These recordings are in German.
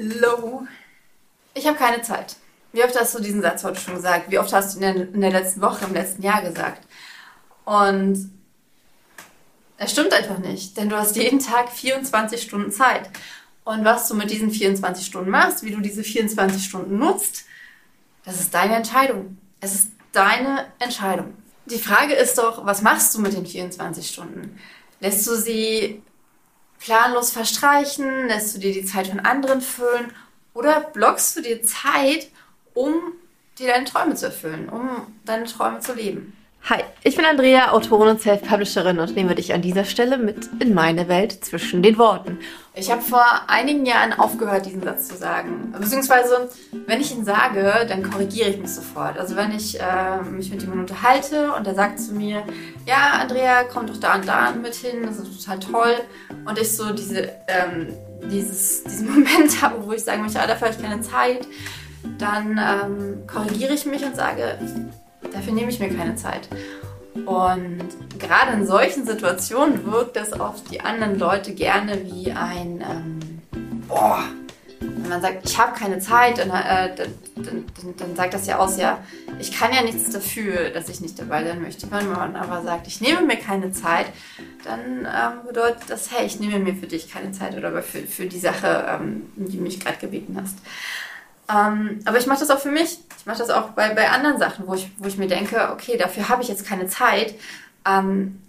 Hallo. Ich habe keine Zeit. Wie oft hast du diesen Satz heute schon gesagt? Wie oft hast du ihn in der letzten Woche, im letzten Jahr gesagt? Und es stimmt einfach nicht, denn du hast jeden Tag 24 Stunden Zeit. Und was du mit diesen 24 Stunden machst, wie du diese 24 Stunden nutzt, das ist deine Entscheidung. Es ist deine Entscheidung. Die Frage ist doch, was machst du mit den 24 Stunden? Lässt du sie planlos verstreichen? Lässt du dir die Zeit von anderen füllen? Oder blockst du dir Zeit, um dir deine Träume zu erfüllen, um deine Träume zu leben? Hi, ich bin Andrea, Autorin und Self-Publisherin und nehme dich an dieser Stelle mit in meine Welt zwischen den Worten. Ich habe vor einigen Jahren aufgehört, diesen Satz zu sagen. Beziehungsweise, wenn ich ihn sage, dann korrigiere ich mich sofort. Also wenn ich äh, mich mit jemandem unterhalte und der sagt zu mir, ja, Andrea, komm doch da und da mit hin, das ist total toll. Und ich so diese, ähm, dieses, diesen Moment habe, wo ich sagen möchte, ah, habe ich keine Zeit, dann ähm, korrigiere ich mich und sage, Dafür nehme ich mir keine Zeit. Und gerade in solchen Situationen wirkt das auf die anderen Leute gerne wie ein ähm, Boah. Wenn man sagt, ich habe keine Zeit, dann, äh, dann, dann, dann, sagt das ja aus, ja, ich kann ja nichts dafür, dass ich nicht dabei sein möchte. Wenn man aber sagt, ich nehme mir keine Zeit, dann ähm, bedeutet das, hey, ich nehme mir für dich keine Zeit oder für, für die Sache, ähm, die du mich gerade gebeten hast. Ähm, aber ich mache das auch für mich. Ich mache das auch bei, bei anderen Sachen, wo ich, wo ich mir denke, okay, dafür habe ich jetzt keine Zeit. Ähm,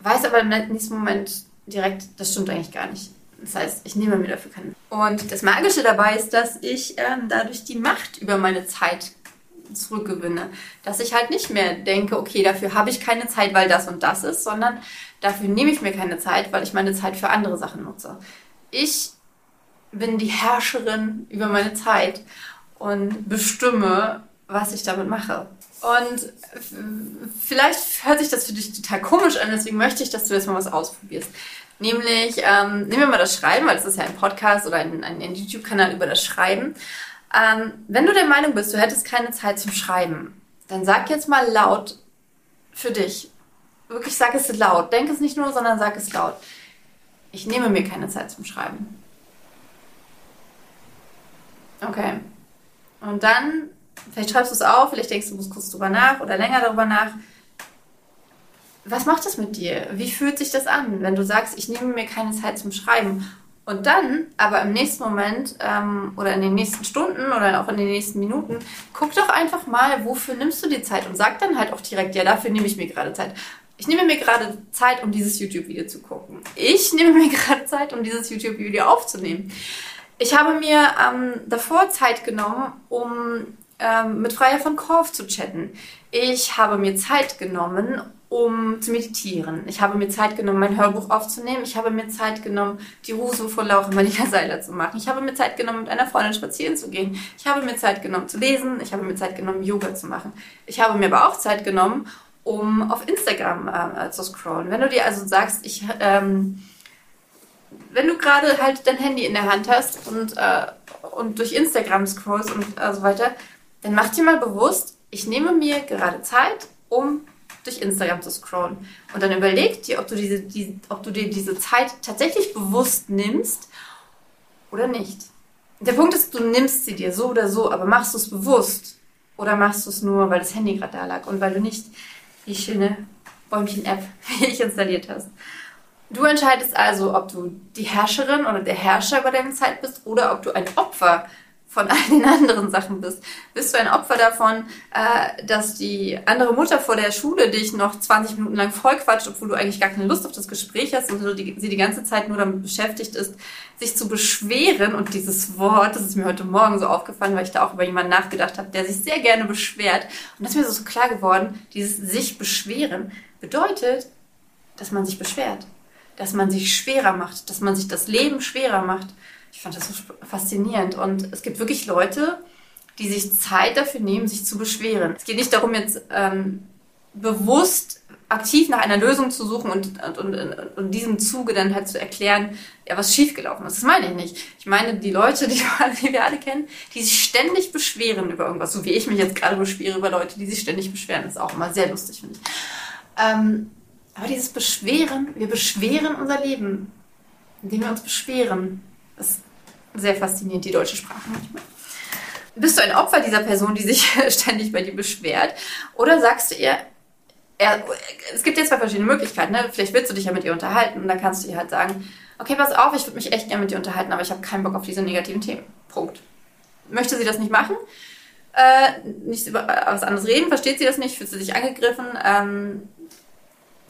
weiß aber im nächsten Moment direkt, das stimmt eigentlich gar nicht. Das heißt, ich nehme mir dafür keine. Und das Magische dabei ist, dass ich ähm, dadurch die Macht über meine Zeit zurückgewinne. Dass ich halt nicht mehr denke, okay, dafür habe ich keine Zeit, weil das und das ist, sondern dafür nehme ich mir keine Zeit, weil ich meine Zeit für andere Sachen nutze. Ich bin die Herrscherin über meine Zeit und bestimme, was ich damit mache. Und vielleicht hört sich das für dich total komisch an, deswegen möchte ich, dass du jetzt mal was ausprobierst. Nämlich, ähm, nehmen wir mal das Schreiben, weil es ist ja ein Podcast oder ein, ein, ein YouTube-Kanal über das Schreiben. Ähm, wenn du der Meinung bist, du hättest keine Zeit zum Schreiben, dann sag jetzt mal laut für dich. Wirklich sag es laut. Denk es nicht nur, sondern sag es laut. Ich nehme mir keine Zeit zum Schreiben. Okay. Und dann, vielleicht schreibst du es auf, vielleicht denkst du, du kurz drüber nach oder länger darüber nach. Was macht das mit dir? Wie fühlt sich das an, wenn du sagst, ich nehme mir keine Zeit zum Schreiben? Und dann, aber im nächsten Moment ähm, oder in den nächsten Stunden oder auch in den nächsten Minuten, guck doch einfach mal, wofür nimmst du die Zeit und sag dann halt auch direkt, ja, dafür nehme ich mir gerade Zeit. Ich nehme mir gerade Zeit, um dieses YouTube-Video zu gucken. Ich nehme mir gerade Zeit, um dieses YouTube-Video aufzunehmen. Ich habe mir ähm, davor Zeit genommen, um ähm, mit Freier von Korf zu chatten. Ich habe mir Zeit genommen, um zu meditieren. Ich habe mir Zeit genommen, mein Hörbuch aufzunehmen. Ich habe mir Zeit genommen, die Ruso von Laura Marlina Seiler zu machen. Ich habe mir Zeit genommen, mit einer Freundin spazieren zu gehen. Ich habe mir Zeit genommen, zu lesen. Ich habe mir Zeit genommen, Yoga zu machen. Ich habe mir aber auch Zeit genommen, um auf Instagram äh, zu scrollen. Wenn du dir also sagst, ich... Ähm, wenn du gerade halt dein Handy in der Hand hast und, äh, und durch Instagram scrollst und äh, so weiter, dann mach dir mal bewusst, ich nehme mir gerade Zeit, um durch Instagram zu scrollen. Und dann überleg dir, ob du, diese, die, ob du dir diese Zeit tatsächlich bewusst nimmst oder nicht. Der Punkt ist, du nimmst sie dir so oder so, aber machst du es bewusst? Oder machst du es nur, weil das Handy gerade da lag und weil du nicht die schöne Bäumchen-App installiert hast? Du entscheidest also, ob du die Herrscherin oder der Herrscher über deine Zeit bist oder ob du ein Opfer von all den anderen Sachen bist. Bist du ein Opfer davon, äh, dass die andere Mutter vor der Schule dich noch 20 Minuten lang vollquatscht, obwohl du eigentlich gar keine Lust auf das Gespräch hast und sie die ganze Zeit nur damit beschäftigt ist, sich zu beschweren. Und dieses Wort, das ist mir heute Morgen so aufgefallen, weil ich da auch über jemanden nachgedacht habe, der sich sehr gerne beschwert. Und das ist mir so klar geworden, dieses sich beschweren bedeutet, dass man sich beschwert dass man sich schwerer macht, dass man sich das Leben schwerer macht. Ich fand das so faszinierend. Und es gibt wirklich Leute, die sich Zeit dafür nehmen, sich zu beschweren. Es geht nicht darum, jetzt ähm, bewusst aktiv nach einer Lösung zu suchen und, und, und, und diesem Zuge dann halt zu erklären, ja, was schiefgelaufen ist. Das meine ich nicht. Ich meine die Leute, die, die wir alle kennen, die sich ständig beschweren über irgendwas, so wie ich mich jetzt gerade beschwere über Leute, die sich ständig beschweren. Das ist auch immer sehr lustig, finde ich. Ähm, aber dieses Beschweren, wir beschweren unser Leben, indem wir uns beschweren. Das Sehr faszinierend, die deutsche Sprache manchmal. Bist du ein Opfer dieser Person, die sich ständig bei dir beschwert? Oder sagst du ihr, er, es gibt jetzt zwei verschiedene Möglichkeiten. Ne? Vielleicht willst du dich ja mit ihr unterhalten und dann kannst du ihr halt sagen, okay, pass auf, ich würde mich echt gerne mit dir unterhalten, aber ich habe keinen Bock auf diese negativen Themen. Punkt. Möchte sie das nicht machen? Äh, nicht über was anderes reden, versteht sie das nicht, fühlt sie sich angegriffen, ähm,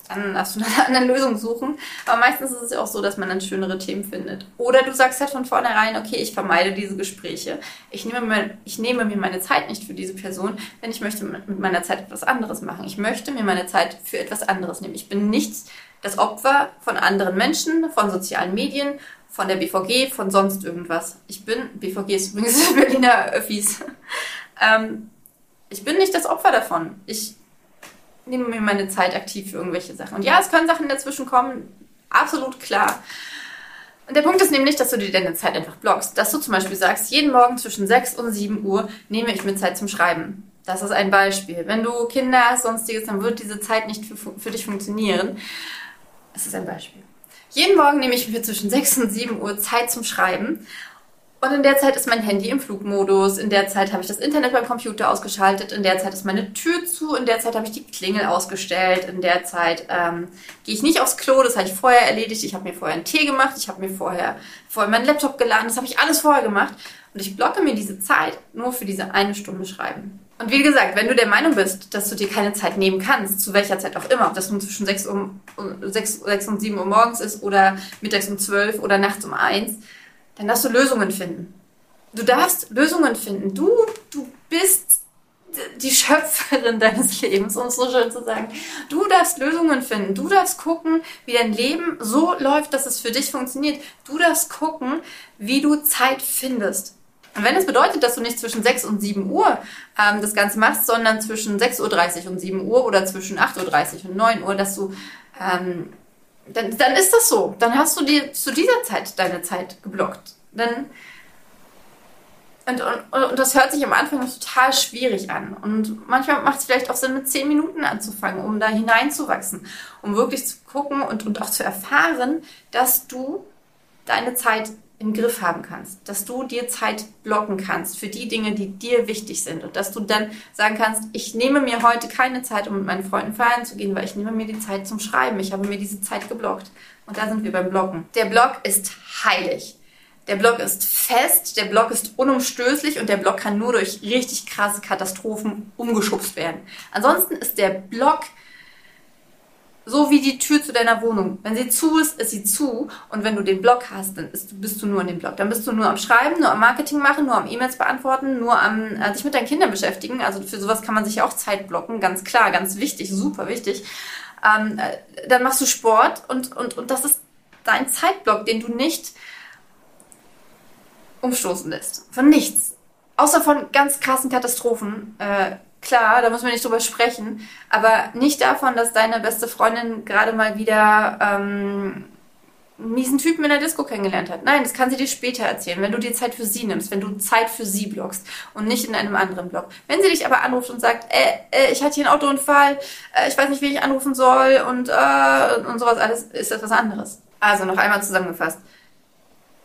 dann darfst du eine andere Lösung suchen. Aber meistens ist es ja auch so, dass man dann schönere Themen findet. Oder du sagst halt von vornherein, okay, ich vermeide diese Gespräche. Ich nehme, mir, ich nehme mir meine Zeit nicht für diese Person, denn ich möchte mit meiner Zeit etwas anderes machen. Ich möchte mir meine Zeit für etwas anderes nehmen. Ich bin nicht das Opfer von anderen Menschen, von sozialen Medien, von der BVG, von sonst irgendwas. Ich bin, BVG ist übrigens Berliner Öffis. Ähm, ich bin nicht das Opfer davon. Ich nehme mir meine Zeit aktiv für irgendwelche Sachen. Und ja, es können Sachen dazwischen kommen, absolut klar. Und der Punkt ist nämlich, dass du dir deine Zeit einfach blockst. Dass du zum Beispiel sagst, jeden Morgen zwischen 6 und 7 Uhr nehme ich mir Zeit zum Schreiben. Das ist ein Beispiel. Wenn du Kinder hast, sonstiges, dann wird diese Zeit nicht für, für dich funktionieren. Das ist ein Beispiel. Jeden Morgen nehme ich mir zwischen 6 und 7 Uhr Zeit zum Schreiben. Und in der Zeit ist mein Handy im Flugmodus, in der Zeit habe ich das Internet beim Computer ausgeschaltet, in der Zeit ist meine Tür zu, in der Zeit habe ich die Klingel ausgestellt, in der Zeit ähm, gehe ich nicht aufs Klo, das habe ich vorher erledigt, ich habe mir vorher einen Tee gemacht, ich habe mir vorher, vorher meinen Laptop geladen, das habe ich alles vorher gemacht. Und ich blocke mir diese Zeit nur für diese eine Stunde Schreiben. Und wie gesagt, wenn du der Meinung bist, dass du dir keine Zeit nehmen kannst, zu welcher Zeit auch immer, ob das nun zwischen 6, um, 6, 6 und 7 Uhr morgens ist oder mittags um 12 oder nachts um 1, dann darfst du Lösungen finden. Du darfst Lösungen finden. Du, du bist die Schöpferin deines Lebens, um es so schön zu sagen. Du darfst Lösungen finden. Du darfst gucken, wie dein Leben so läuft, dass es für dich funktioniert. Du darfst gucken, wie du Zeit findest. Und wenn es bedeutet, dass du nicht zwischen 6 und 7 Uhr ähm, das Ganze machst, sondern zwischen 6.30 Uhr und 7 Uhr oder zwischen 8.30 Uhr und 9 Uhr, dass du ähm, dann, dann ist das so. Dann hast du dir zu dieser Zeit deine Zeit geblockt. Dann und, und, und das hört sich am Anfang total schwierig an. Und manchmal macht es vielleicht auch Sinn, mit zehn Minuten anzufangen, um da hineinzuwachsen, um wirklich zu gucken und, und auch zu erfahren, dass du deine Zeit im Griff haben kannst, dass du dir Zeit blocken kannst für die Dinge, die dir wichtig sind und dass du dann sagen kannst, ich nehme mir heute keine Zeit, um mit meinen Freunden feiern zu gehen, weil ich nehme mir die Zeit zum Schreiben. Ich habe mir diese Zeit geblockt. Und da sind wir beim Blocken. Der Block ist heilig. Der Block ist fest, der Block ist unumstößlich und der Block kann nur durch richtig krasse Katastrophen umgeschubst werden. Ansonsten ist der Block so wie die Tür zu deiner Wohnung. Wenn sie zu ist, ist sie zu. Und wenn du den Blog hast, dann ist, bist du nur in dem Blog. Dann bist du nur am Schreiben, nur am Marketing machen, nur am E-Mails beantworten, nur am äh, dich mit deinen Kindern beschäftigen. Also für sowas kann man sich auch Zeit blocken. Ganz klar, ganz wichtig, super wichtig. Ähm, äh, dann machst du Sport und, und, und das ist dein Zeitblock, den du nicht umstoßen lässt. Von nichts. Außer von ganz krassen Katastrophen. Äh, klar, da muss man nicht drüber sprechen, aber nicht davon, dass deine beste Freundin gerade mal wieder ähm, einen miesen Typen in der Disco kennengelernt hat. Nein, das kann sie dir später erzählen, wenn du dir Zeit für sie nimmst, wenn du Zeit für sie blockst und nicht in einem anderen Block. Wenn sie dich aber anruft und sagt, äh, äh, ich hatte hier einen Autounfall, äh, ich weiß nicht, wie ich anrufen soll und, äh, und sowas alles, ist das was anderes. Also noch einmal zusammengefasst.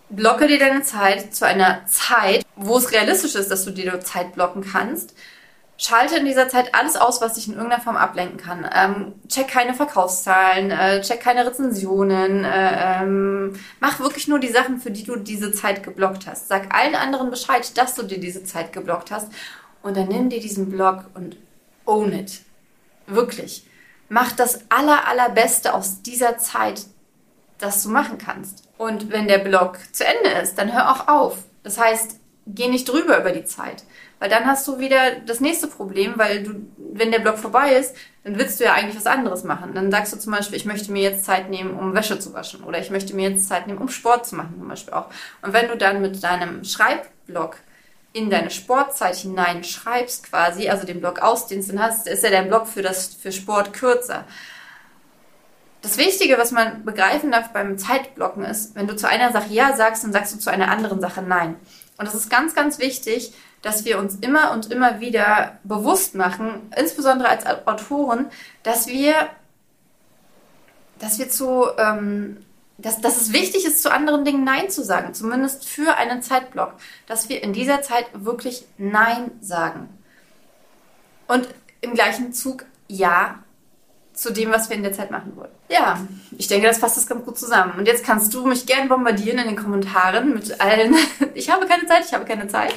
Blocke dir deine Zeit zu einer Zeit, wo es realistisch ist, dass du dir Zeit blocken kannst Schalte in dieser Zeit alles aus, was dich in irgendeiner Form ablenken kann. Ähm, check keine Verkaufszahlen, äh, check keine Rezensionen, äh, ähm, mach wirklich nur die Sachen, für die du diese Zeit geblockt hast. Sag allen anderen Bescheid, dass du dir diese Zeit geblockt hast und dann nimm dir diesen Block und own it. Wirklich. Mach das aller, allerbeste aus dieser Zeit, das du machen kannst. Und wenn der Block zu Ende ist, dann hör auch auf. Das heißt, geh nicht drüber über die Zeit. Weil dann hast du wieder das nächste Problem, weil du, wenn der Block vorbei ist, dann willst du ja eigentlich was anderes machen. Dann sagst du zum Beispiel, ich möchte mir jetzt Zeit nehmen, um Wäsche zu waschen. Oder ich möchte mir jetzt Zeit nehmen, um Sport zu machen, zum Beispiel auch. Und wenn du dann mit deinem Schreibblock in deine Sportzeit hinein schreibst quasi, also den Block ausdehnst, dann hast, ist ja der Block für das, für Sport kürzer. Das Wichtige, was man begreifen darf beim Zeitblocken ist, wenn du zu einer Sache Ja sagst, dann sagst du zu einer anderen Sache Nein. Und das ist ganz, ganz wichtig, dass wir uns immer und immer wieder bewusst machen, insbesondere als Autoren, dass wir, dass wir zu ähm, dass, dass es wichtig ist, zu anderen Dingen Nein zu sagen, zumindest für einen Zeitblock, dass wir in dieser Zeit wirklich Nein sagen. Und im gleichen Zug Ja zu dem, was wir in der Zeit machen wollen. Ja, ich denke, das fasst das ganz gut zusammen. Und jetzt kannst du mich gern bombardieren in den Kommentaren mit allen. ich habe keine Zeit, ich habe keine Zeit.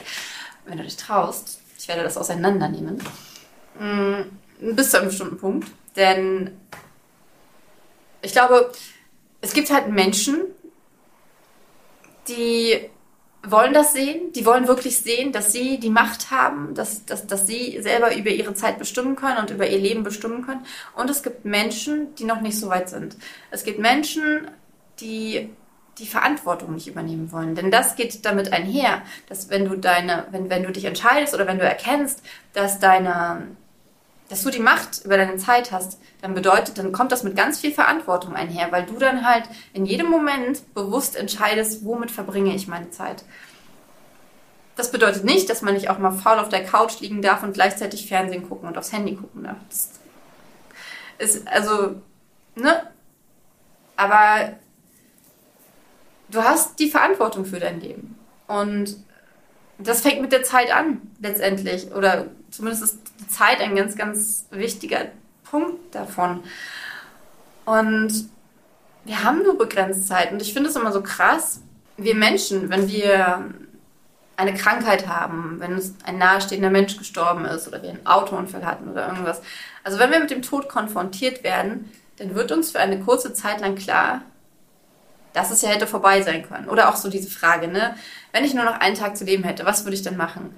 Wenn du dich traust, ich werde das auseinandernehmen. Mm, bis zu einem bestimmten Punkt. Denn ich glaube, es gibt halt Menschen, die wollen das sehen, die wollen wirklich sehen, dass sie die Macht haben, dass, dass, dass sie selber über ihre Zeit bestimmen können und über ihr Leben bestimmen können. Und es gibt Menschen, die noch nicht so weit sind. Es gibt Menschen, die die Verantwortung nicht übernehmen wollen. Denn das geht damit einher, dass wenn du deine, wenn, wenn du dich entscheidest oder wenn du erkennst, dass deine, dass du die Macht über deine Zeit hast, dann bedeutet, dann kommt das mit ganz viel Verantwortung einher, weil du dann halt in jedem Moment bewusst entscheidest, womit verbringe ich meine Zeit. Das bedeutet nicht, dass man nicht auch mal faul auf der Couch liegen darf und gleichzeitig Fernsehen gucken und aufs Handy gucken darf. Das ist, also, ne? Aber du hast die Verantwortung für dein Leben. Und das fängt mit der Zeit an, letztendlich. Oder zumindest ist die Zeit ein ganz, ganz wichtiger Punkt davon. Und wir haben nur begrenzt Zeit. Und ich finde es immer so krass, wir Menschen, wenn wir eine Krankheit haben, wenn ein nahestehender Mensch gestorben ist oder wir einen Autounfall hatten oder irgendwas. Also wenn wir mit dem Tod konfrontiert werden, dann wird uns für eine kurze Zeit lang klar, dass es ja hätte vorbei sein können. Oder auch so diese Frage, ne? Wenn ich nur noch einen Tag zu leben hätte, was würde ich dann machen?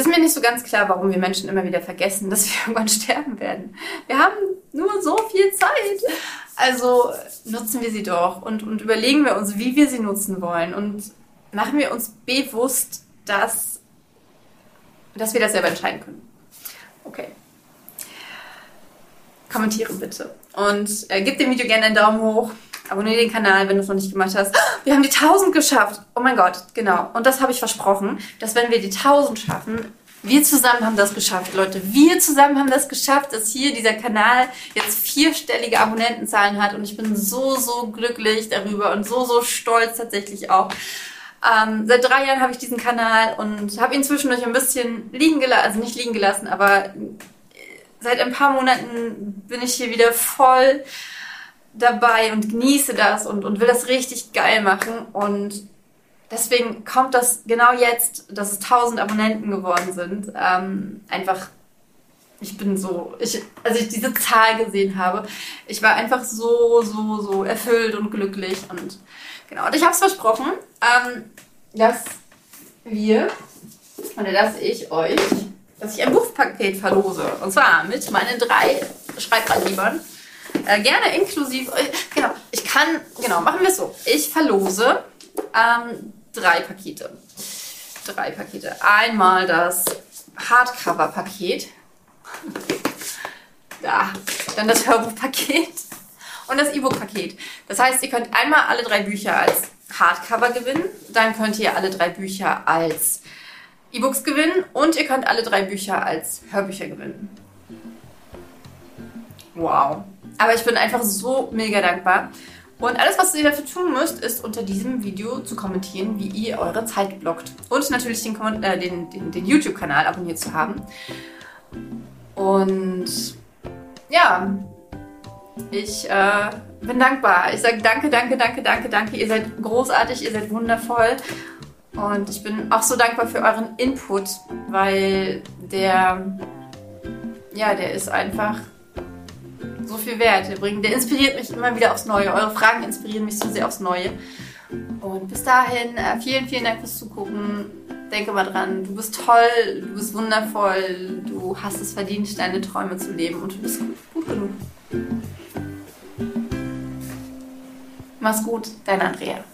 Ist mir nicht so ganz klar, warum wir Menschen immer wieder vergessen, dass wir irgendwann sterben werden. Wir haben nur so viel Zeit. Also nutzen wir sie doch und, und überlegen wir uns, wie wir sie nutzen wollen. Und machen wir uns bewusst, dass, dass wir das selber entscheiden können. Okay. Kommentiere bitte. Und äh, gib dem Video gerne einen Daumen hoch. Abonniere den Kanal, wenn du es noch nicht gemacht hast. Wir haben die 1000 geschafft. Oh mein Gott, genau. Und das habe ich versprochen, dass wenn wir die 1000 schaffen, wir zusammen haben das geschafft, Leute. Wir zusammen haben das geschafft, dass hier dieser Kanal jetzt vierstellige Abonnentenzahlen hat. Und ich bin so, so glücklich darüber und so, so stolz tatsächlich auch. Ähm, seit drei Jahren habe ich diesen Kanal und habe ihn zwischendurch ein bisschen liegen gelassen, also nicht liegen gelassen, aber seit ein paar Monaten bin ich hier wieder voll dabei und genieße das und, und will das richtig geil machen. Und deswegen kommt das genau jetzt, dass es 1000 Abonnenten geworden sind. Ähm, einfach, ich bin so, ich, als ich diese Zahl gesehen habe, ich war einfach so, so, so erfüllt und glücklich. Und genau, und ich habe es versprochen, ähm, dass wir oder dass ich euch dass ich ein Buchpaket verlose. Und zwar mit meinen drei Schreibratgebern. Äh, gerne inklusive. Äh, genau, ich kann. Genau, machen wir es so. Ich verlose ähm, drei Pakete. Drei Pakete. Einmal das Hardcover-Paket. Da. Dann das Hörbuchpaket. Und das E-Book-Paket. Das heißt, ihr könnt einmal alle drei Bücher als Hardcover gewinnen. Dann könnt ihr alle drei Bücher als E-Books gewinnen und ihr könnt alle drei Bücher als Hörbücher gewinnen. Wow. Aber ich bin einfach so mega dankbar. Und alles, was ihr dafür tun müsst, ist unter diesem Video zu kommentieren, wie ihr eure Zeit blockt. Und natürlich den, äh, den, den, den YouTube-Kanal abonniert zu haben. Und ja, ich äh, bin dankbar. Ich sage danke, danke, danke, danke, danke. Ihr seid großartig, ihr seid wundervoll. Und ich bin auch so dankbar für euren Input, weil der, ja, der ist einfach so viel wert. Der, bringt, der inspiriert mich immer wieder aufs Neue. Eure Fragen inspirieren mich so sehr aufs Neue. Und bis dahin, äh, vielen, vielen Dank fürs Zugucken. Denke mal dran, du bist toll, du bist wundervoll, du hast es verdient, deine Träume zu leben und du bist gut, gut genug. Mach's gut, dein Andrea.